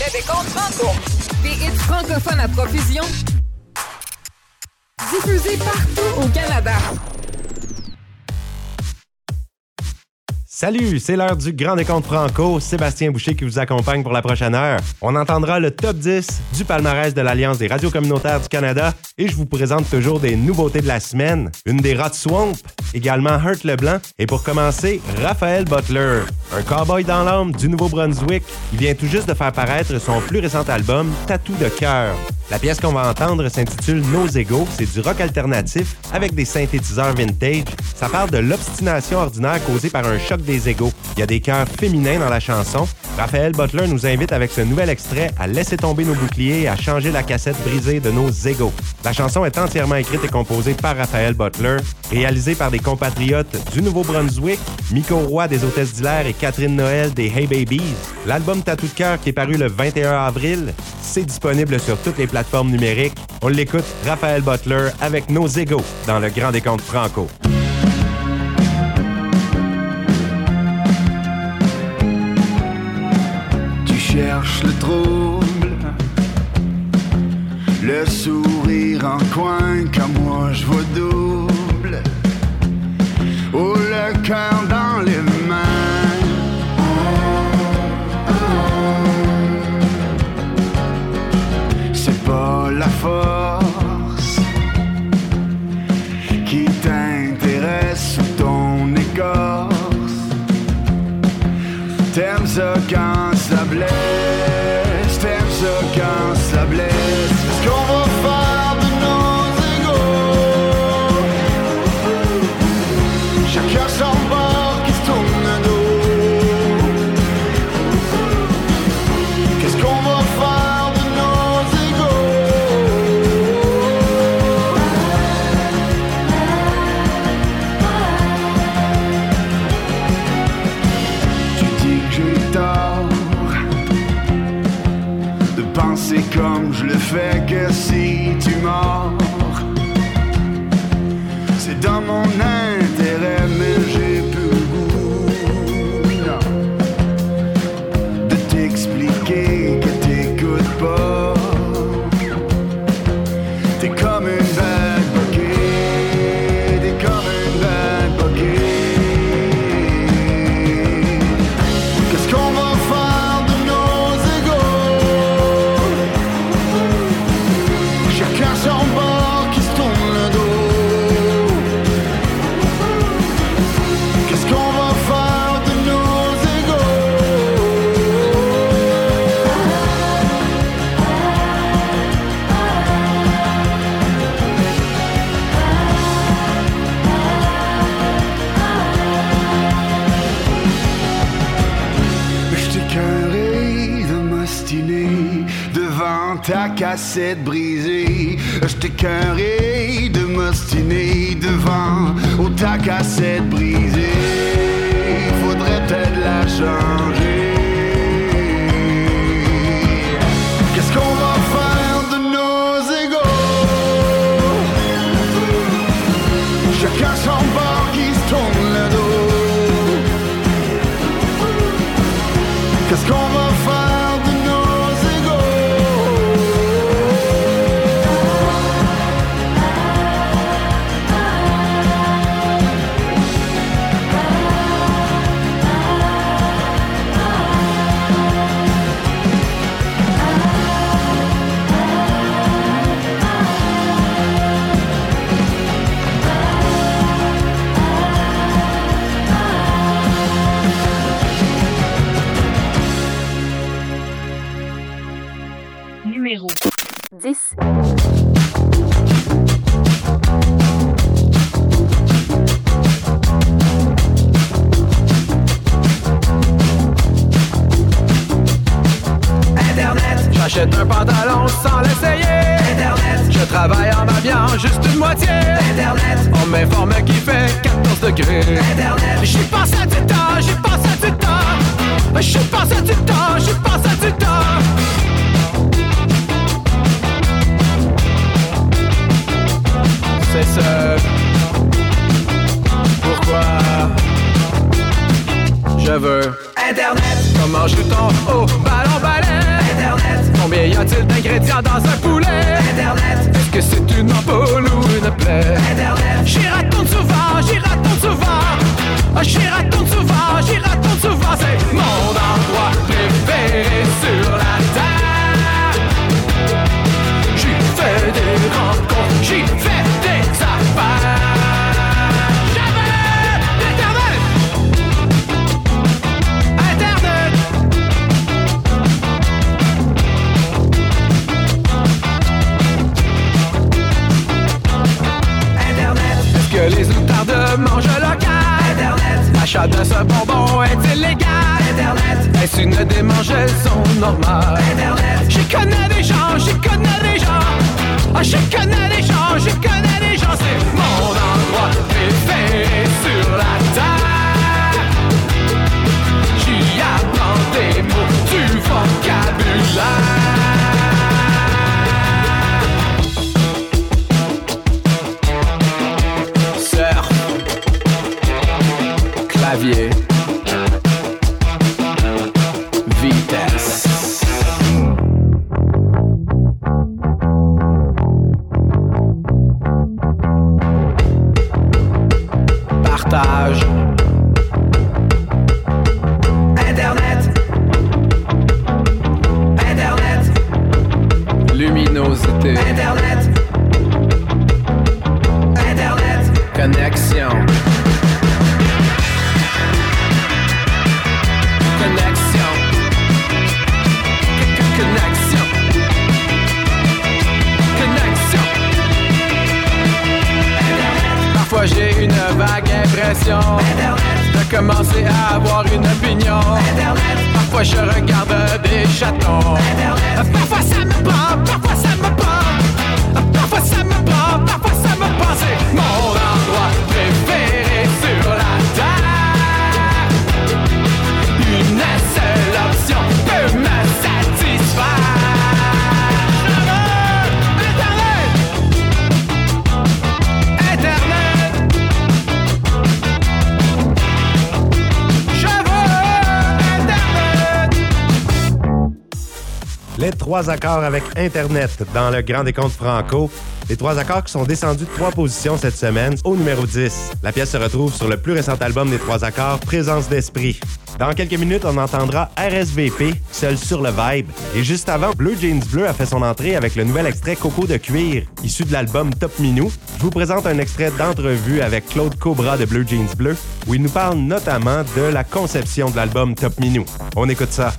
Les décomptes franco. Des hits francophones à profusion. Diffusés partout au Canada. Salut, c'est l'heure du Grand Décompte Franco. Sébastien Boucher qui vous accompagne pour la prochaine heure. On entendra le top 10 du palmarès de l'Alliance des radios communautaires du Canada et je vous présente toujours des nouveautés de la semaine. Une des Rats Swamp, également Hurt Leblanc et pour commencer, Raphaël Butler, un cowboy dans l'âme du Nouveau-Brunswick. Il vient tout juste de faire paraître son plus récent album, Tatou de cœur. La pièce qu'on va entendre s'intitule Nos égaux. C'est du rock alternatif avec des synthétiseurs vintage. Ça parle de l'obstination ordinaire causée par un choc des égaux. Il y a des chœurs féminins dans la chanson. Raphaël Butler nous invite avec ce nouvel extrait à laisser tomber nos boucliers et à changer la cassette brisée de nos égaux. La chanson est entièrement écrite et composée par Raphaël Butler, réalisée par des compatriotes du Nouveau-Brunswick, Miko Roy des Hôtesses d'Hilaire et Catherine Noël des Hey Babies. L'album Tatou de cœur qui est paru le 21 avril, c'est disponible sur toutes les plateformes numériques. On l'écoute, Raphaël Butler avec nos égaux dans le Grand Décompte Franco. Tu cherches le trouble, le sourire en coin, comme moi je vois double. Oh, le cœur dans les mains. C'est pas la force qui t'intéresse ou ton écorce. T'aimes ça quand ça blesse, ta cassette brisée. Je carré de m'ostiner devant oh, ta cassette brisée. Hein, juste une moitié. Internet, on m'informe qui fait 14 degrés. Internet, j'y passe à du temps, j'y passe à du temps. J'y passe à du temps, j'y passe à du temps. c'est ça. Pourquoi je veux Internet Comment joue-t-on au ballon balai? Internet Combien y a-t-il d'ingrédients dans un poulet? Internet c'est une ampoule ou une plaie. Giraton sauvage, giraton sauvage, ah, giraton sauvage, giraton sauvage, c'est mon endroit préféré sur la terre. J'y fais des rencontres, j'y fais des mange local. Internet, l'achat de ce bonbon est illégal. Internet, est-ce une démangeaison normale? Internet, j'y connais des gens, j'y connais des gens. Ah, j'y connais des gens, j'y connais des gens. C'est mon endroit préféré sur la terre. J'y apprends des mots du vocabulaire. Accords avec Internet dans le Grand Décompte Franco. Les trois accords qui sont descendus de trois positions cette semaine au numéro 10. La pièce se retrouve sur le plus récent album des trois accords, Présence d'esprit. Dans quelques minutes, on entendra RSVP, seul sur le vibe. Et juste avant, Bleu Jeans Bleu a fait son entrée avec le nouvel extrait Coco de cuir, issu de l'album Top Minou. Je vous présente un extrait d'entrevue avec Claude Cobra de Bleu Jeans Bleu, où il nous parle notamment de la conception de l'album Top Minou. On écoute ça.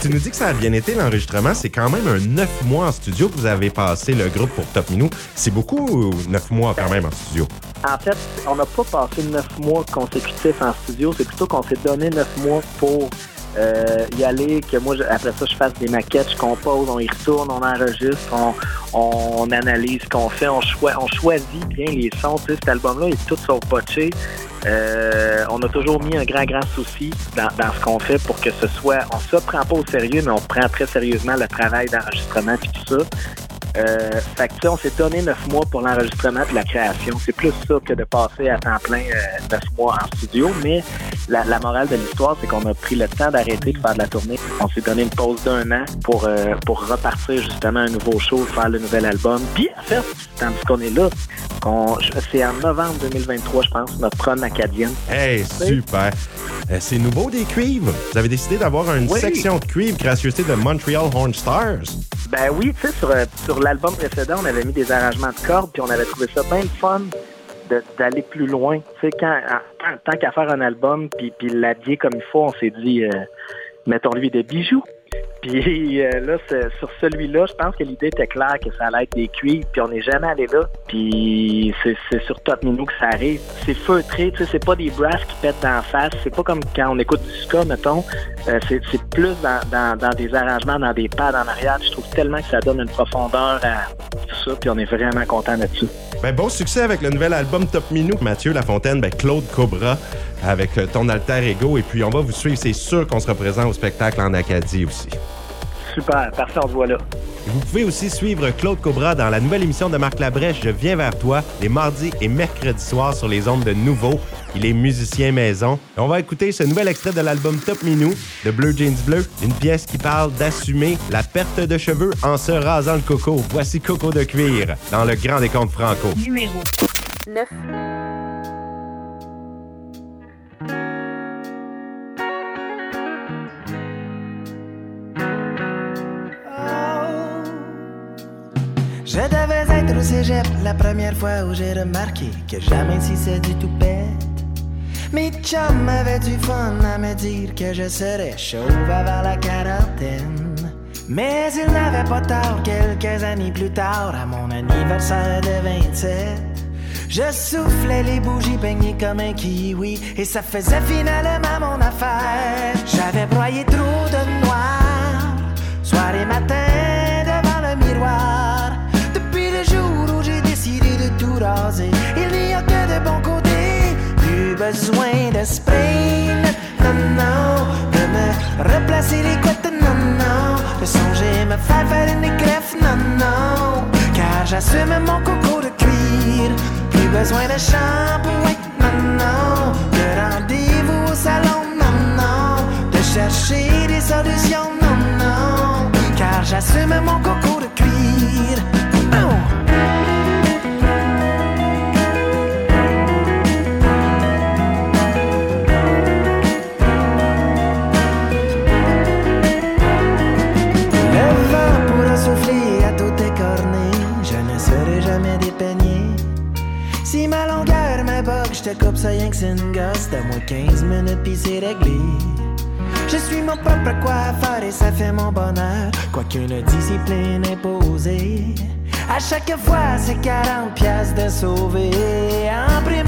Tu nous dis que ça a bien été l'enregistrement. C'est quand même un neuf mois en studio que vous avez passé le groupe pour Top Minou. C'est beaucoup ou neuf mois quand même en studio? En fait, on n'a pas passé neuf mois consécutifs en studio. C'est plutôt qu'on s'est donné neuf mois pour euh, y aller, que moi, après ça, je fasse des maquettes, je compose, on y retourne, on enregistre, on, on analyse ce qu'on fait, on, on choisit bien les sons. Tu cet album-là est tout sauf botché. Euh, on a toujours mis un grand, grand souci dans, dans ce qu'on fait pour que ce soit... On se prend pas au sérieux, mais on prend très sérieusement le travail d'enregistrement et tout ça. Euh, fait que, tu sais, on s'est donné neuf mois pour l'enregistrement et la création. C'est plus ça que de passer à temps plein euh, neuf mois en studio. Mais la, la morale de l'histoire, c'est qu'on a pris le temps d'arrêter de faire de la tournée. On s'est donné une pause d'un an pour, euh, pour repartir justement un nouveau show, faire le nouvel album. Puis en fait, tandis qu'on est là, c'est en novembre 2023, je pense, notre run acadienne. Hey, super! Euh, c'est nouveau des cuivres. Vous avez décidé d'avoir une Oui. section de cuivre gracieuseté de Montreal Horn Stars. Ben oui, tu sais, sur, euh, sur l'album précédent, on avait mis des arrangements de cordes, puis on avait trouvé ça bien fun d'aller plus loin. Quand, tant qu'à faire un album, puis, puis l'habiller comme il faut, on s'est dit, euh, mettons-lui des bijoux. Puis euh, là, sur celui-là, je pense que l'idée était claire que ça allait être des cuivres, puis on n'est jamais allé là. Puis c'est sur Top Minou que ça arrive. C'est feutré, tu sais, c'est pas des brasses qui pètent d'en face. C'est pas comme quand on écoute du ska, mettons. Euh, c'est plus dans, dans, dans des arrangements, dans des pads en arrière. Je trouve tellement que ça donne une profondeur à tout ça, puis on est vraiment content là-dessus. Ben, bon succès avec le nouvel album Top Minou. Mathieu Lafontaine, ben, Claude Cobra avec euh, ton alter ego. Et puis, on va vous suivre. C'est sûr qu'on sera présent au spectacle en Acadie aussi. Super, parfait, on se voit là. Et Vous pouvez aussi suivre Claude Cobra dans la nouvelle émission de Marc Labrèche, Je viens vers toi, les mardis et mercredis soirs sur les ondes de Nouveau. Il est musicien maison. On va écouter ce nouvel extrait de l'album Top Minou de Bleu Jeans Bleu, une pièce qui parle d'assumer la perte de cheveux en se rasant le coco. Voici Coco de cuir dans le Grand Décompte Franco. Numéro 9. La première fois où j'ai remarqué que jamais si c'est du tout bête. Mes chums avaient du fun à me dire que je serais chauve avant la quarantaine. Mais ils n'avaient pas tort quelques années plus tard, à mon anniversaire de 27. Je soufflais les bougies peignées comme un kiwi et ça faisait finalement mon affaire. J'avais broyé trop de noir, soir et matin devant le miroir. Besoin de spray, non, non, de me replacer les couettes, non, non, de songer me faire faire une greffe, non, non, car j'assume mon coco de cuir besoin de shampoing, non, non. De rendez-vous au salon, non, non. De chercher des solutions, non, non. Car j'assume mon coco de cuir. Ça rien que c'est une gosse. Donne-moi 15 minutes pis c'est réglé. Je suis mon propre faire et ça fait mon bonheur. Quoiqu'une discipline imposée. À chaque fois, c'est 40 pièces de sauver. En prime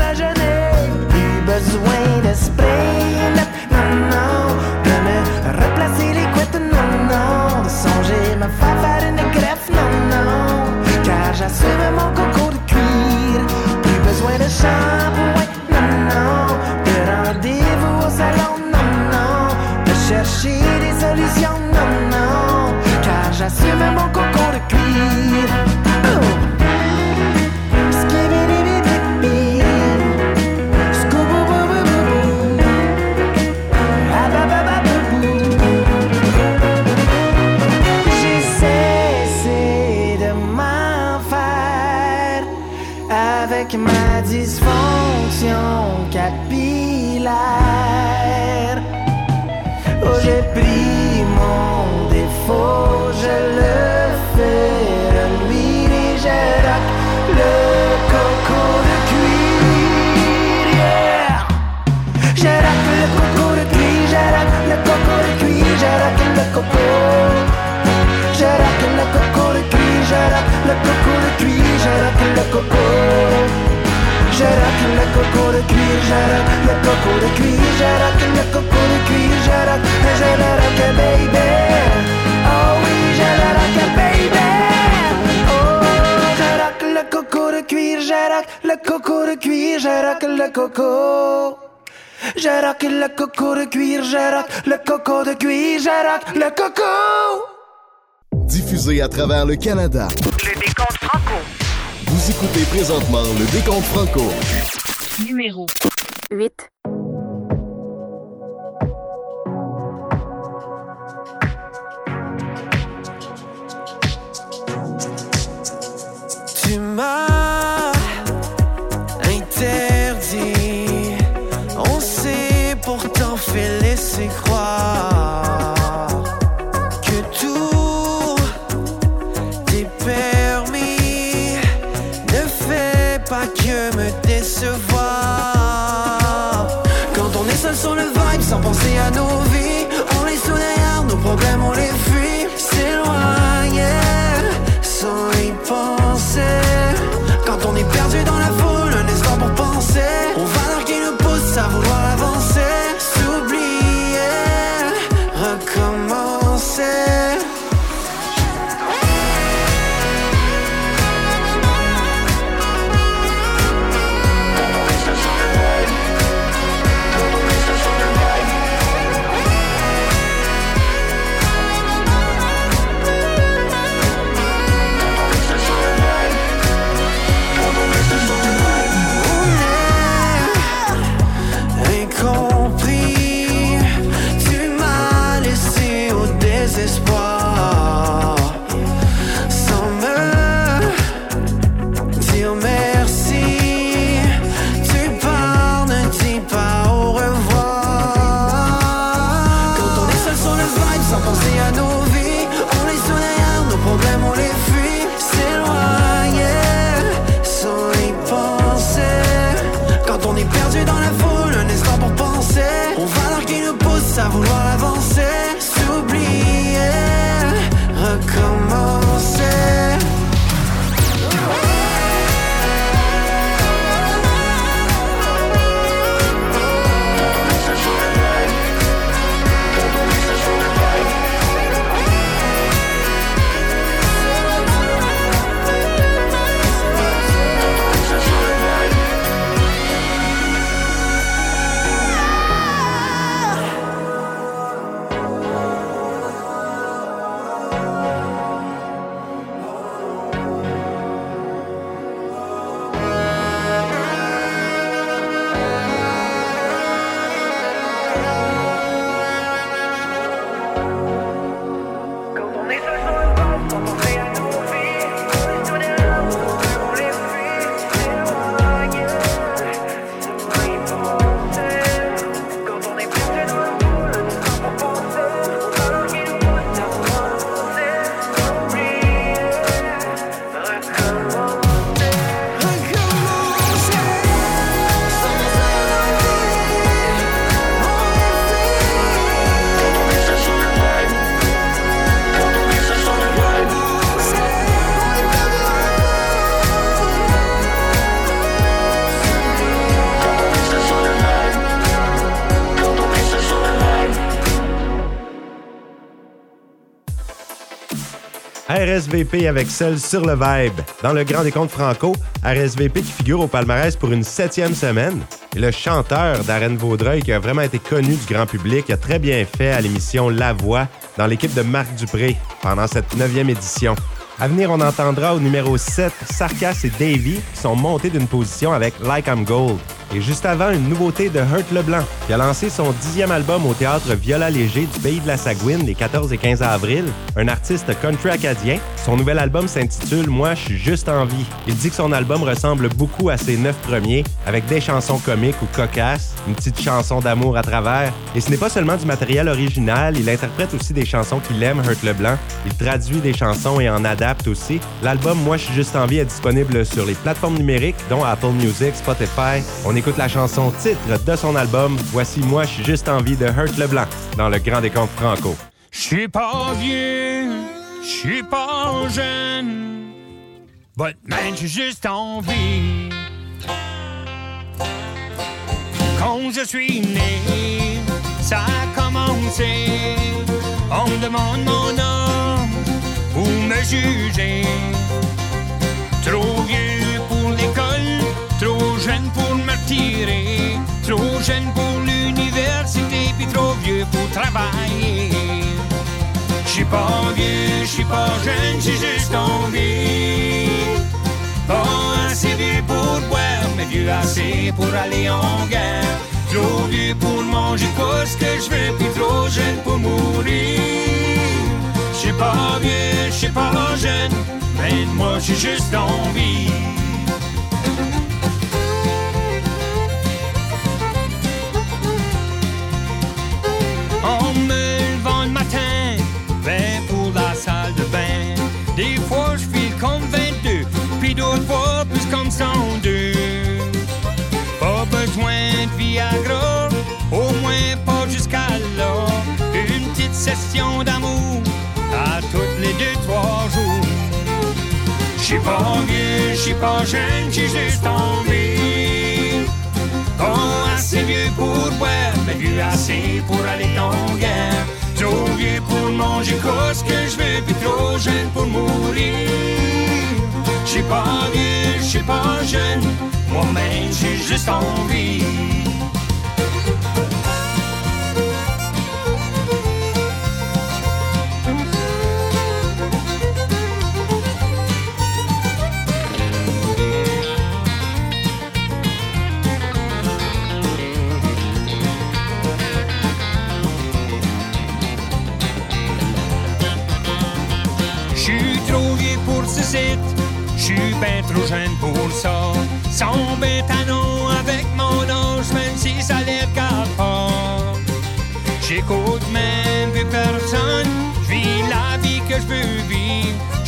plus besoin de spray. Non, non, de me replacer les couettes. Non, non, de songer me faire faire une greffe. Non, non, car j'assume mon coco de cuir. Plus besoin de shampoing chercher des solutions, non, non, le coco de cuir, je le coco. Rock le coco de cuir, rock le coco de cuir, rock le coco de cuir, le rock baby. Oh oui, rock baby. Oh, rock le coco de cuir, rock le coco de cuir, rock le coco. Rock le coco de cuir, rock le coco de cuir, rock le coco. Diffusé à travers le Canada. Le décompte franco. Vous écoutez présentement le décompte franco. Numéro 8. RSVP avec Seul sur le Vibe. Dans le Grand Décompte Franco, RSVP qui figure au palmarès pour une septième semaine. Et le chanteur Darren Vaudreuil, qui a vraiment été connu du grand public, a très bien fait à l'émission La Voix dans l'équipe de Marc Dupré pendant cette neuvième édition. À venir, on entendra au numéro 7 Sarkas et Davy qui sont montés d'une position avec Like I'm Gold. Et juste avant, une nouveauté de Hurt Leblanc, qui a lancé son dixième album au théâtre Viola Léger du Pays de la Sagouine les 14 et 15 avril. Un artiste country acadien. Son nouvel album s'intitule Moi, je suis juste en vie. Il dit que son album ressemble beaucoup à ses neuf premiers, avec des chansons comiques ou cocasses, une petite chanson d'amour à travers. Et ce n'est pas seulement du matériel original, il interprète aussi des chansons qu'il aime, Hurt Leblanc. Il traduit des chansons et en adapte aussi. L'album Moi, je suis juste en vie est disponible sur les plateformes numériques, dont Apple Music, Spotify. On écoute la chanson titre de son album. Voici Moi, je suis juste en vie de Hurt Leblanc dans le Grand Décompte Franco. Je suis pas vieux, je suis pas jeune, but man, j'ai juste envie. Quand je suis né, ça a commencé. On me demande mon nom pour me juger? Trop vieux pour l'école, trop jeune pour me trop jeune pour l'université, puis trop vieux pour travailler. Je suis pas vieux, je suis pas jeune, j'ai juste envie. Pas assez vieux pour boire, mais vieux assez pour aller en guerre. Trop vieux pour manger quoi ce que je veux, puis trop jeune pour mourir. Je suis pas vieux, je suis pas jeune, mais moi j'ai juste envie. Session d'amour à toutes les deux, trois jours. Je suis pas vieux, je suis pas jeune, j'ai juste envie. Pas assez vieux pour boire, mais vieux assez pour aller en guerre. Trop vieux pour manger quoi ce que je veux, puis trop jeune pour mourir. Je suis pas vieux, je suis pas jeune, moi-même j'ai juste envie.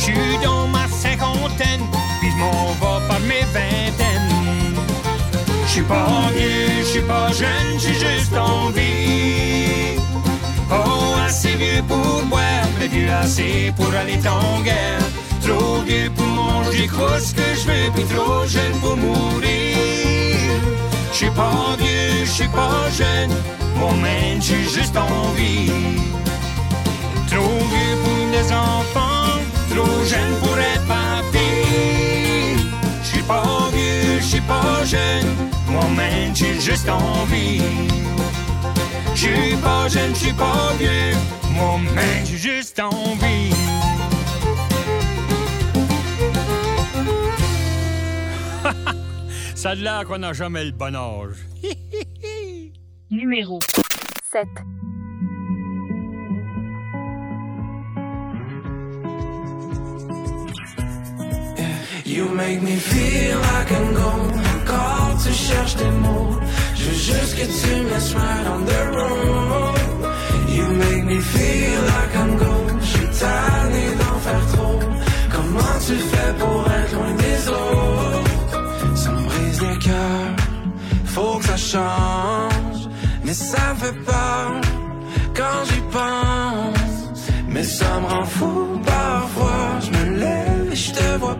Suis dans ma cinquantaine, puis je m'en vais par mes vingtaines. Je suis pas vieux, je suis pas jeune, j'ai juste envie. Oh, assez vieux pour boire, mais vieux assez pour aller en guerre. Trop vieux pour manger ce que je veux, puis trop jeune pour mourir. Je suis pas vieux, je suis pas jeune, moi-même j'ai juste envie. Trop vieux pour les enfants, trop jeune pour être papy. Je suis pas vieux, je suis pas jeune, moi-même j'ai juste envie. Je suis pas jeune, je suis pas vieux, moi-même j'ai juste envie. Ça a l'air qu'on n'a jamais le bon âge. Numéro 7. You make me feel like I'm gone. Quand tu cherches tes mots, je veux juste que tu me laisses right on the road. You make me feel like I'm gone. Je suis tanné d'en faire trop. Comment tu fais pour être loin des autres? Ça me brise le cœur. Faut que ça change. Mais ça me fait peur quand j'y pense. Mais ça me rend fou parfois. Je me lève et je te vois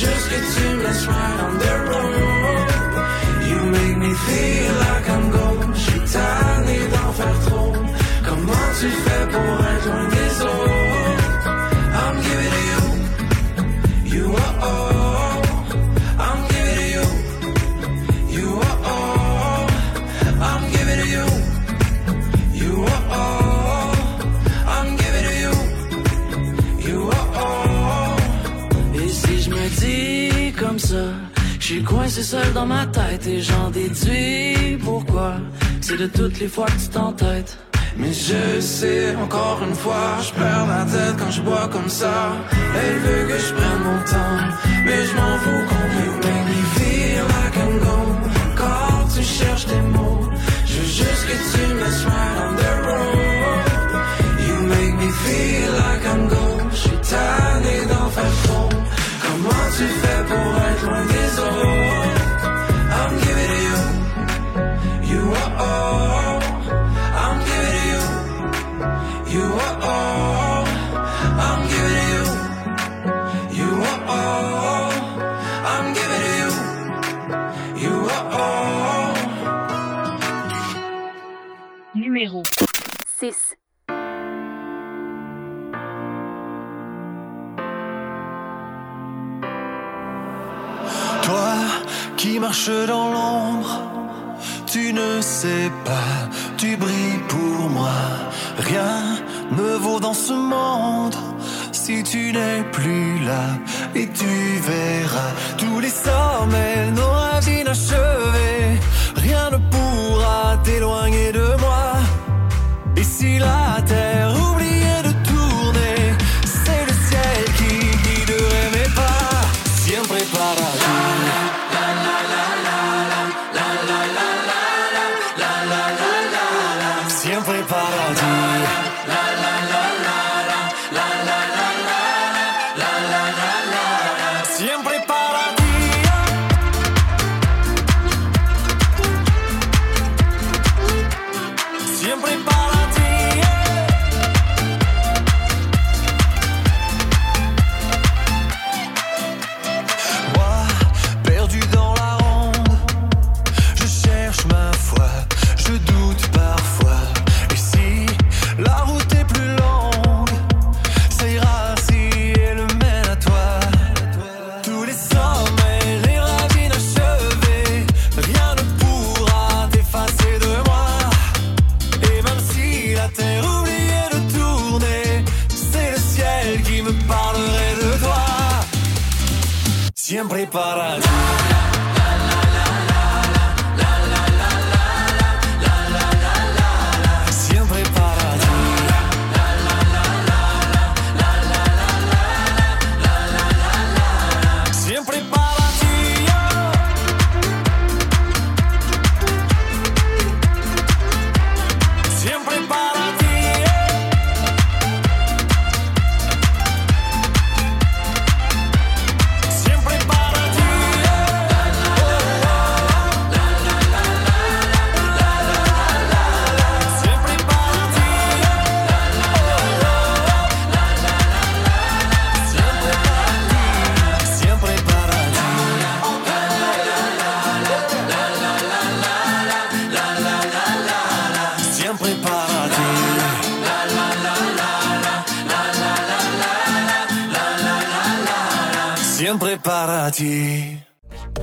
just get team that's right on their own. You make me feel like I'm gold. Je suis tanné d'en faire trop. Comment tu fais pour être rejoindre c'est seul dans ma tête et j'en déduis pourquoi. C'est de toutes les fois que tu t'entêtes. Mais je sais, encore une fois, je perds la tête quand je bois comme ça. Elle veut que je prenne mon temps, mais je m'en fous complètement. Make me. Dans l'ombre, tu ne sais pas, tu brilles pour moi. Rien ne vaut dans ce monde si tu n'es plus là. Et tu verras tous les sommets, nos rêves inachevés. Rien ne pourra t'éloigner de moi. Et si la terre sempre para ti.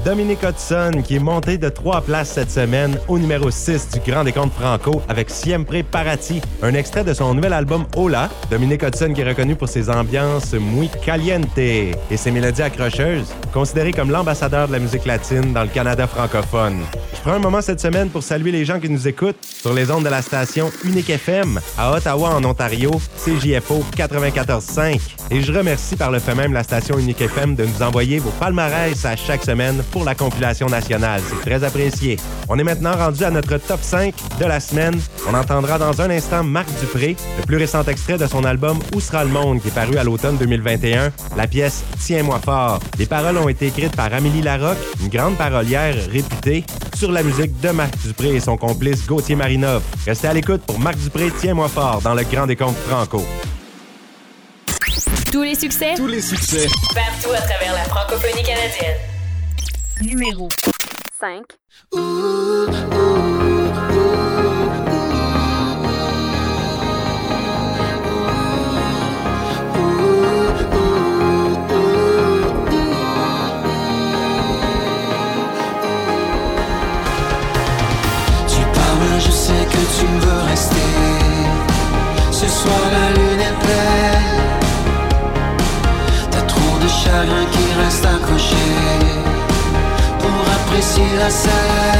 Dominique Hudson, qui est monté de trois places cette semaine au numéro 6 du Grand Décompte Franco avec Siempre Parati, un extrait de son nouvel album Hola. Dominique Hudson qui est reconnu pour ses ambiances muy caliente et ses mélodies accrocheuses, considéré comme l'ambassadeur de la musique latine dans le Canada francophone. Je prends un moment cette semaine pour saluer les gens qui nous écoutent sur les ondes de la station Unique FM à Ottawa en Ontario, CJFO 94.5. Et je remercie par le fait même la station Unique FM de nous envoyer vos palmarès à chaque semaine la compilation nationale. C'est très apprécié. On est maintenant rendu à notre top 5 de la semaine. On entendra dans un instant Marc Dupré, le plus récent extrait de son album Où sera le monde qui est paru à l'automne 2021, la pièce Tiens-moi fort. Les paroles ont été écrites par Amélie Larocque, une grande parolière réputée, sur la musique de Marc Dupré et son complice Gauthier Marinov. Restez à l'écoute pour Marc Dupré Tiens-moi fort dans le Grand Décompte Franco. Tous les succès. Tous les succès. Partout à travers la francophonie canadienne numéro 5. Ooh, ooh. T'as trop de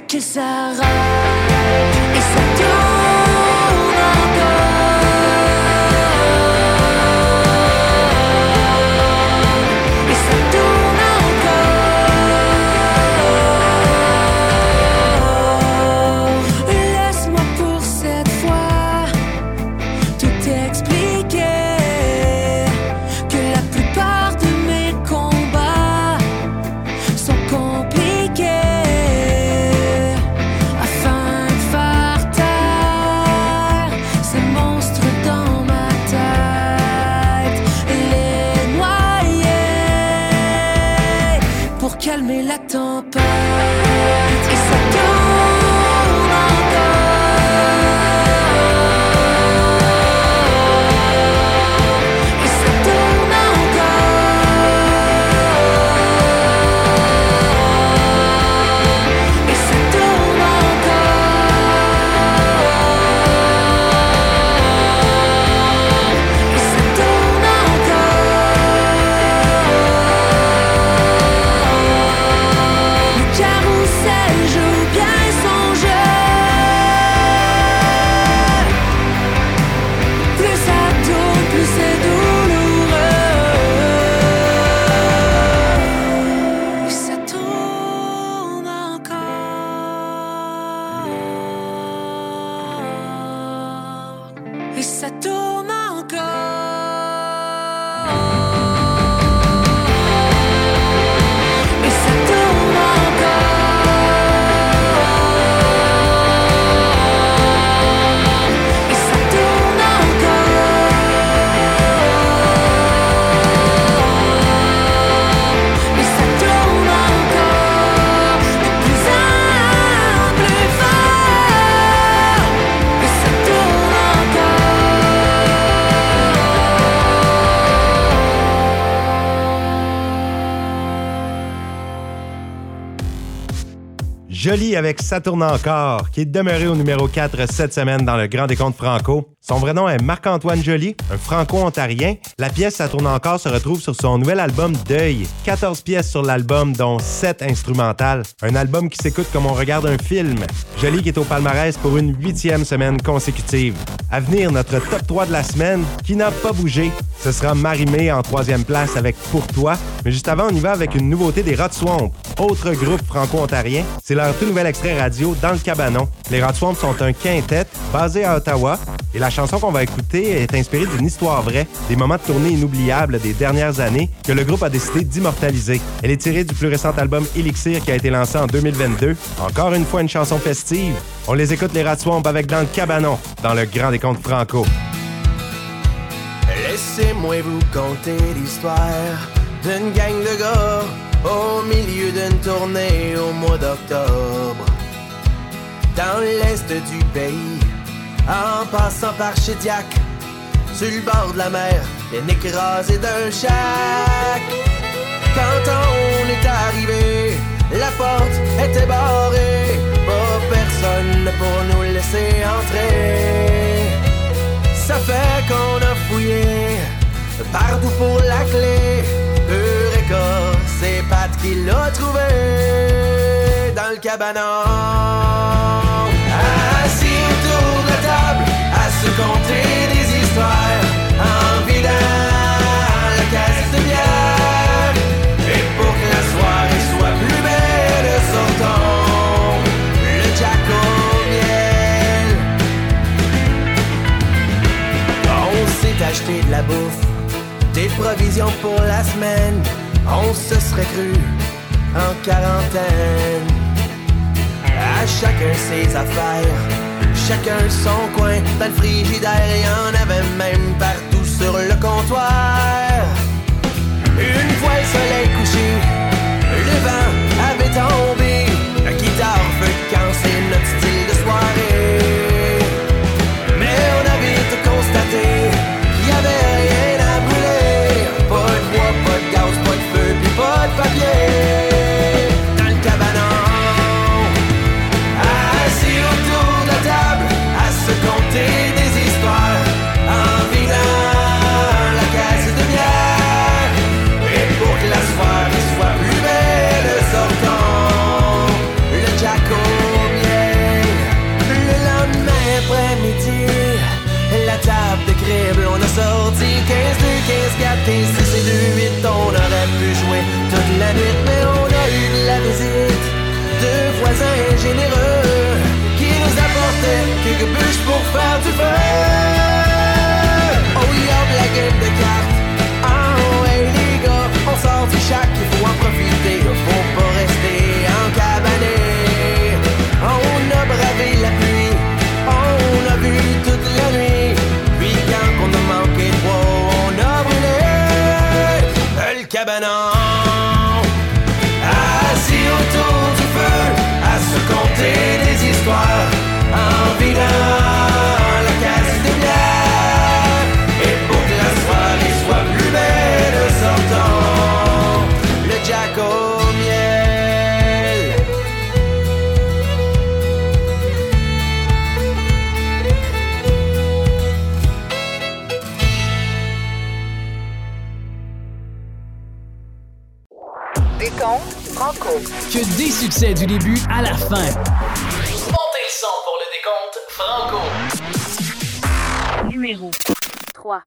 et calmer avec Ça encore, qui est demeuré au numéro 4 cette semaine dans le Grand Décompte Franco. Son vrai nom est Marc-Antoine Joly, un franco-ontarien. La pièce Ça encore se retrouve sur son nouvel album Deuil. 14 pièces sur l'album, dont 7 instrumentales. Un album qui s'écoute comme on regarde un film. Joly qui est au palmarès pour une huitième semaine consécutive. À venir, notre top 3 de la semaine, qui n'a pas bougé. Ce sera Marimé en troisième place avec Pour toi. Mais juste avant, on y va avec une nouveauté des Rot Swamp, autre groupe franco-ontarien. C'est leur tout nouvel extrait radio Dans le Cabanon. Les Rot Swamp sont un quintet basé à Ottawa et la chanson qu'on va écouter est inspirée d'une histoire vraie, des moments de tournée inoubliables des dernières années que le groupe a décidé d'immortaliser. Elle est tirée du plus récent album Elixir qui a été lancé en 2022. Encore une fois une chanson festive. On les écoute les Rats Swamp avec Dans le Cabanon, dans le Grand Décompte Franco. Laissez-moi vous conter l'histoire d'une gang de gars au milieu d'une tournée au mois d'octobre. Dans l'est du pays, en passant par Chediac, sur le bord de la mer, bien écrasé d'un chac. Quand on est arrivé, la porte était barrée, pas personne pour nous laisser entrer. Ça fait qu'on a fouillé partout pour la clé. Eureka, c'est Pat qui l'a trouvé dans le cabanon. Assis autour de la table, à se conter des histoires acheté de la bouffe, des provisions pour la semaine. On se serait cru en quarantaine. À chacun ses affaires, chacun son coin. Dans le frigidaire, y en avait même partout sur le comptoir. Bûches pour faire du feu. Oh, y'a la game de cartes. Oh, gars, on il faut en profiter, Que des succès du début à la fin. Numéro 3.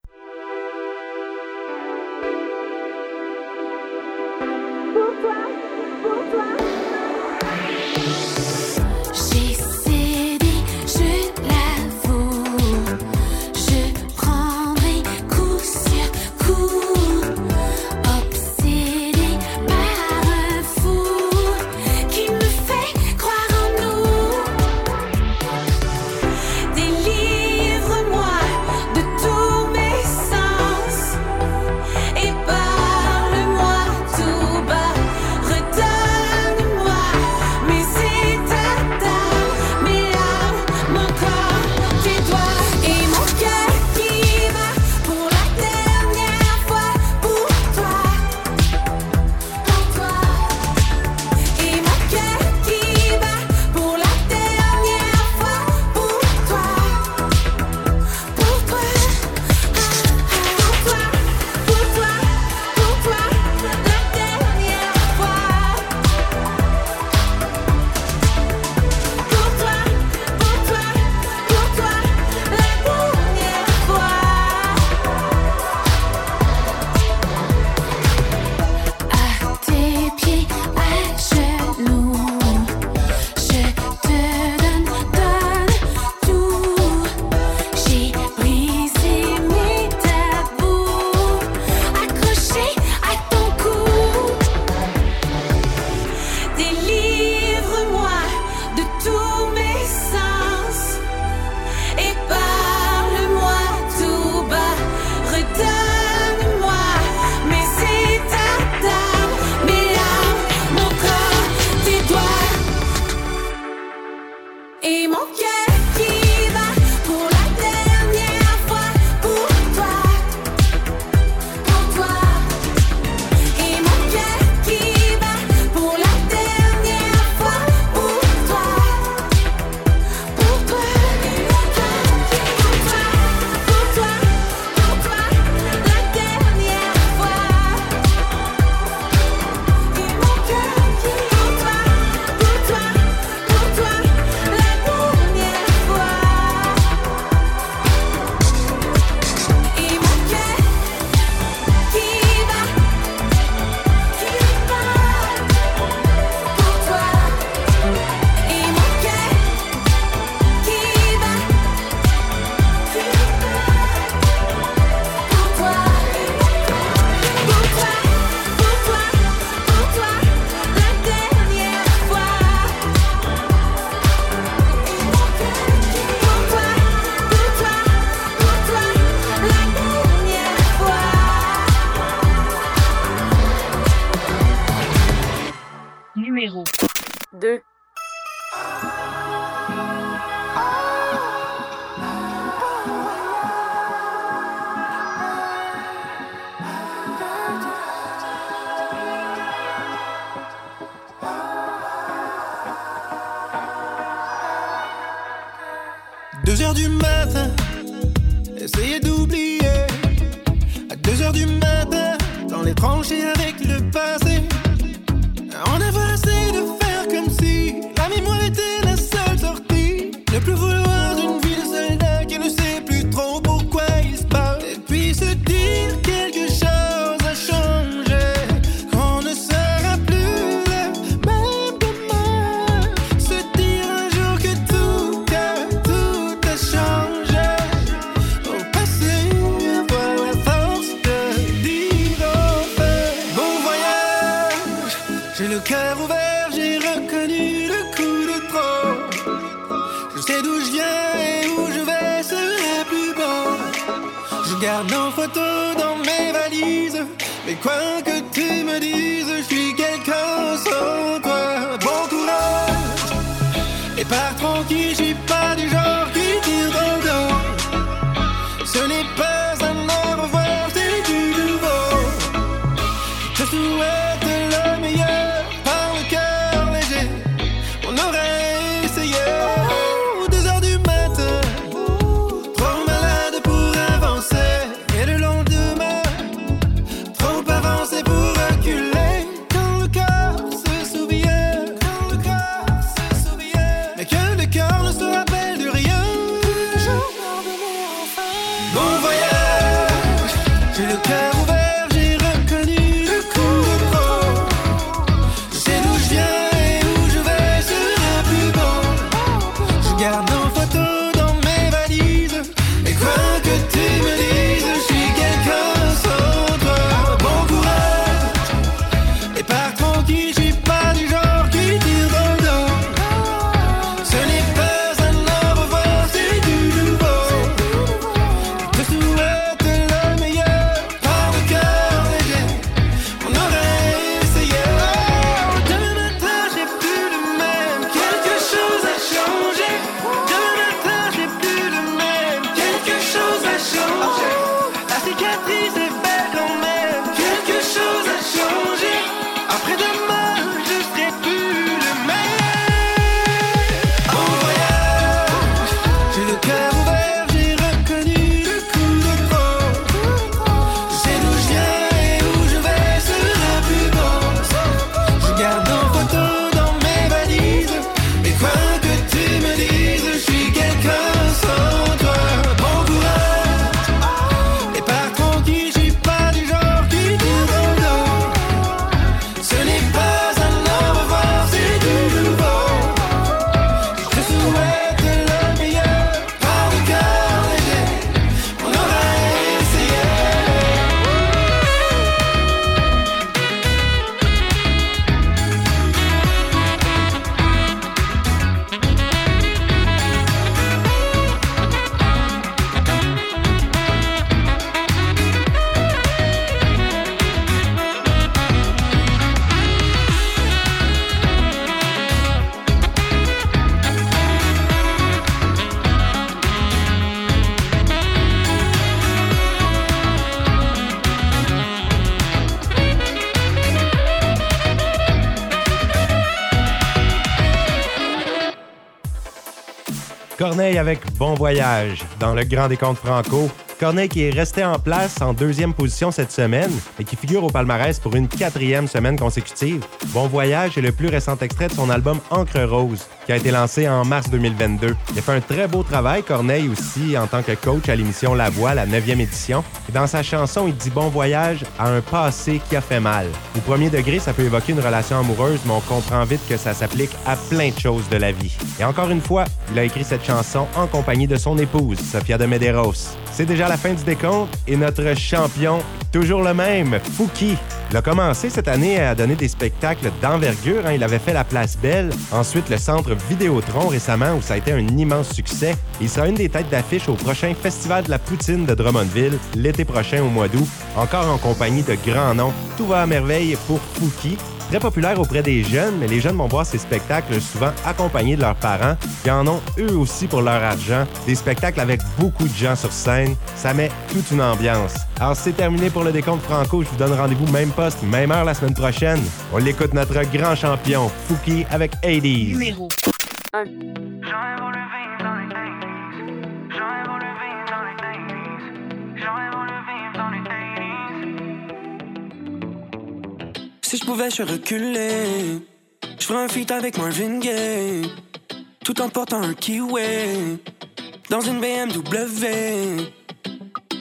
garde nos photos dans mes valises. Mais quoi que tu me dises, je suis quelqu'un sans toi. Bon courage et pars tranquille, je suis pas du genre qui tire dans le dos. Ce n'est pas Corneille avec Bon Voyage dans le Grand Décompte Franco. Corneille qui est resté en place en deuxième position cette semaine et qui figure au palmarès pour une quatrième semaine consécutive. Bon Voyage est le plus récent extrait de son album Encre Rose qui a été lancé en mars 2022. Il a fait un très beau travail, Corneille aussi, en tant que coach à l'émission La Voix, la 9e édition. Dans sa chanson, il dit Bon Voyage à un passé qui a fait mal. Au premier degré, ça peut évoquer une relation amoureuse, mais on comprend vite que ça s'applique à plein de choses de la vie. Et encore une fois, il a écrit cette chanson en compagnie de son épouse, Sofia de Medeiros. C'est déjà la fin du décompte et notre champion, toujours le même, Fouki. Il a commencé cette année à donner des spectacles d'envergure. hein. Il avait fait la Place Belle, ensuite le Centre Vidéotron récemment où ça a été un immense succès. Il sera une des têtes d'affiche au prochain Festival de la Poutine de Drummondville l'été prochain au mois d'août, encore en compagnie de grands noms. Tout va à merveille pour Fouki. Très populaire auprès des jeunes, mais les jeunes vont voir ces spectacles souvent accompagnés de leurs parents, qui en ont eux aussi pour leur argent. Des spectacles avec beaucoup de gens sur scène, ça met toute une ambiance. Alors c'est terminé pour le décompte franco, je vous donne rendez-vous même poste, même heure la semaine prochaine. On l'écoute notre grand champion, Fouki avec 80s. Numéro 1. Si je pouvais, je reculer. Je ferais un feat avec Marvin Gaye. Tout en portant un kiwi. Dans une BMW.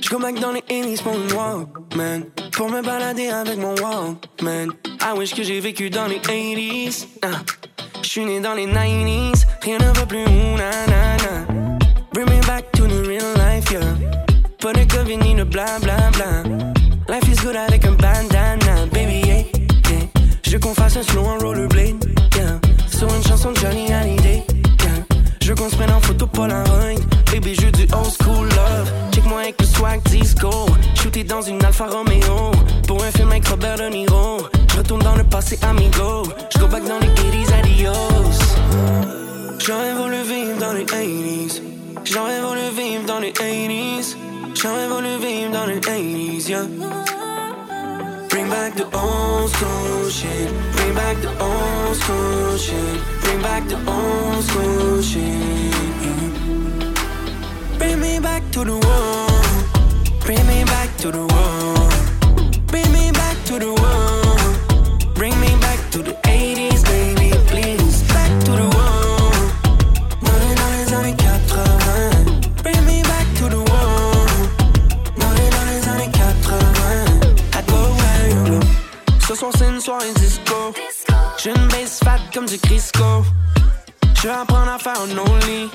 Je back dans les 80s pour une Walkman. Pour me balader avec mon Walkman. I wish que j'ai vécu dans les 80s. Ah. Je suis né dans les 90s. Rien ne va plus. ouh, na, na, na. Bring me back to the real life, yeah. Pas de Covid ni de bla bla bla. Life is good avec un bandana. Je qu'on fasse un slow en rollerblade, yeah. Sur une chanson de Johnny Hallyday, yeah. Je qu'on se prenne en photo Polaroid, baby, je du old school love. Check-moi avec le swag disco. Shooté dans une Alfa Romeo. Pour un film avec Robert De Niro. Je retourne dans le passé, amigo. Je go back dans les 80s, adios. J'aurais voulu vivre dans les 80s. J'aurais voulu vivre dans les 80s. J'aurais voulu vivre dans les 80s, yeah. Bring back the old school shit. Bring back the old school shit. Bring back the old school shit. Bring me back to the world. Bring me back to the world. Bring me back to the world. Bring me Ce soir, c'est une soirée disco. J'ai une base fat comme du Crisco. Je vais apprendre à faire un only.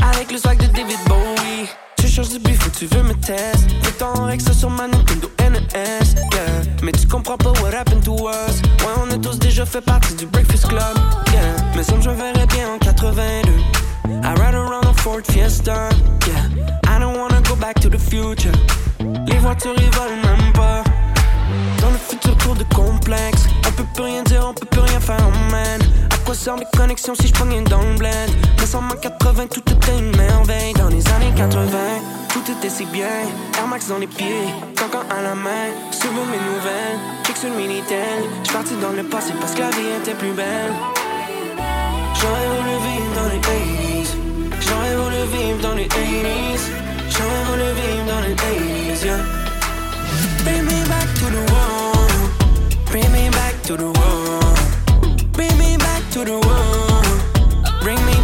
Avec le swag de David Bowie. Tu cherches du bif ou tu veux me tester. Fais ton Rex sur ma Nintendo NES. Yeah. Mais tu comprends pas what happened to us. Ouais, on a tous déjà fait partie du Breakfast Club. Yeah. Mais ça, je verrais bien en 82. I ride around a Ford Fiesta. Yeah. I don't wanna go back to the future. Les voitures, ils volent même de complexe On peut plus rien dire, on peut plus rien faire, man À quoi servent les connexions si je pognais dans le bled Mais sans ma 80, tout était une merveille. Dans les années 80, tout était si bien. Air Max dans les pieds, cancan à la main. Sur mes nouvelles, check sur le Minitel. Parti dans le passé parce que la vie était plus belle. J'aurais voulu vivre dans les 80s J'aurais voulu vivre dans les 80s J'aurais voulu vivre dans les 80s, yeah Bring me back to the world. Bring me back to the world. Bring me